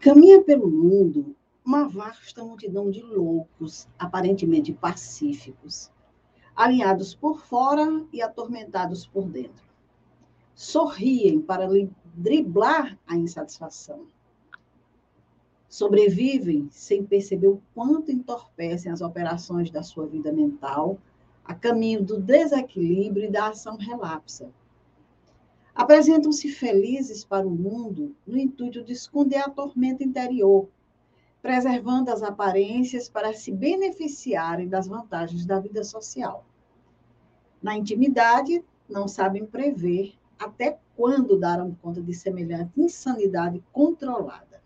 Caminha pelo mundo uma vasta multidão de loucos, aparentemente pacíficos, alinhados por fora e atormentados por dentro. Sorriem para driblar a insatisfação. Sobrevivem sem perceber o quanto entorpecem as operações da sua vida mental a caminho do desequilíbrio e da ação relapsa. Apresentam-se felizes para o mundo no intuito de esconder a tormenta interior, preservando as aparências para se beneficiarem das vantagens da vida social. Na intimidade, não sabem prever até quando darão conta de semelhante insanidade controlada.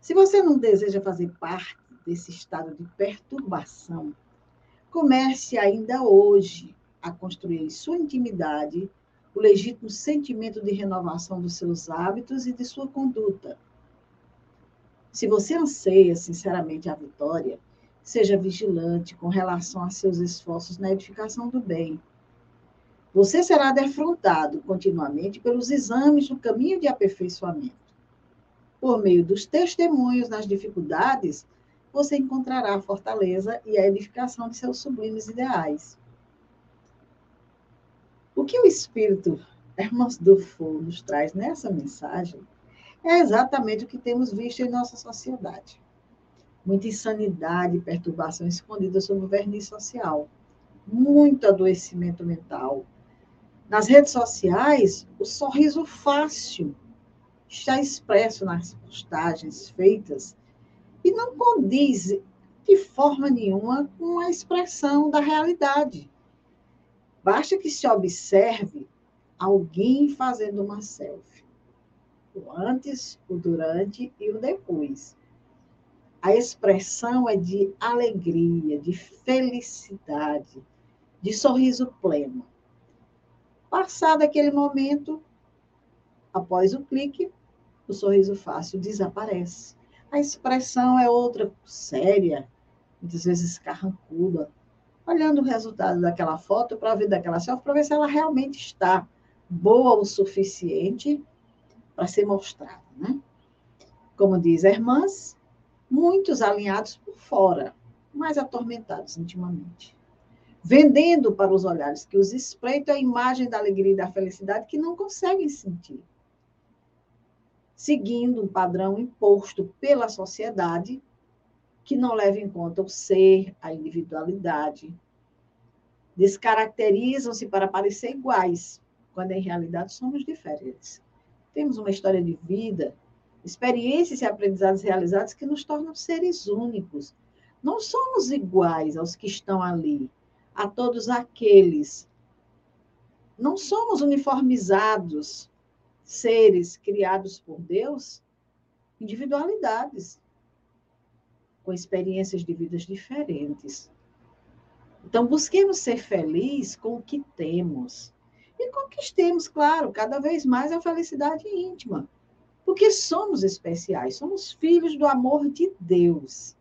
Se você não deseja fazer parte desse estado de perturbação, comece ainda hoje a construir em sua intimidade o legítimo sentimento de renovação dos seus hábitos e de sua conduta. Se você anseia sinceramente a vitória, seja vigilante com relação a seus esforços na edificação do bem. Você será defrontado continuamente pelos exames do caminho de aperfeiçoamento. Por meio dos testemunhos nas dificuldades, você encontrará a fortaleza e a edificação de seus sublimes ideais. O que o Espírito Hermos Dufour nos traz nessa mensagem é exatamente o que temos visto em nossa sociedade. Muita insanidade e perturbação escondida sob o verniz social. Muito adoecimento mental. Nas redes sociais, o sorriso fácil está expresso nas postagens feitas e não condiz de forma nenhuma com a expressão da realidade. Basta que se observe alguém fazendo uma selfie. O antes, o durante e o depois. A expressão é de alegria, de felicidade, de sorriso pleno. Passado aquele momento, após o clique, o sorriso fácil desaparece. A expressão é outra séria, muitas vezes carrancuda, olhando o resultado daquela foto para ver daquela selfie, para ver se ela realmente está boa o suficiente para ser mostrada, né? Como diz irmãs, muitos alinhados por fora, mas atormentados intimamente. Vendendo para os olhares que os espreitam a imagem da alegria e da felicidade que não conseguem sentir seguindo um padrão imposto pela sociedade que não leva em conta o ser, a individualidade. Descaracterizam-se para parecer iguais, quando em realidade somos diferentes. Temos uma história de vida, experiências e aprendizados realizados que nos tornam seres únicos. Não somos iguais aos que estão ali, a todos aqueles. Não somos uniformizados seres criados por Deus, individualidades, com experiências de vidas diferentes. Então, busquemos ser felizes com o que temos. E conquistemos, claro, cada vez mais a felicidade íntima. Porque somos especiais, somos filhos do amor de Deus.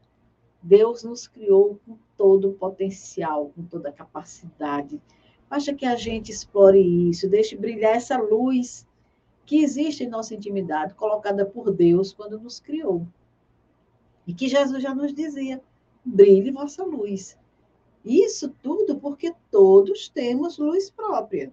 Deus nos criou com todo o potencial, com toda a capacidade. Basta que a gente explore isso, deixe brilhar essa luz que existe em nossa intimidade, colocada por Deus quando nos criou. E que Jesus já nos dizia: brilhe vossa luz. Isso tudo porque todos temos luz própria.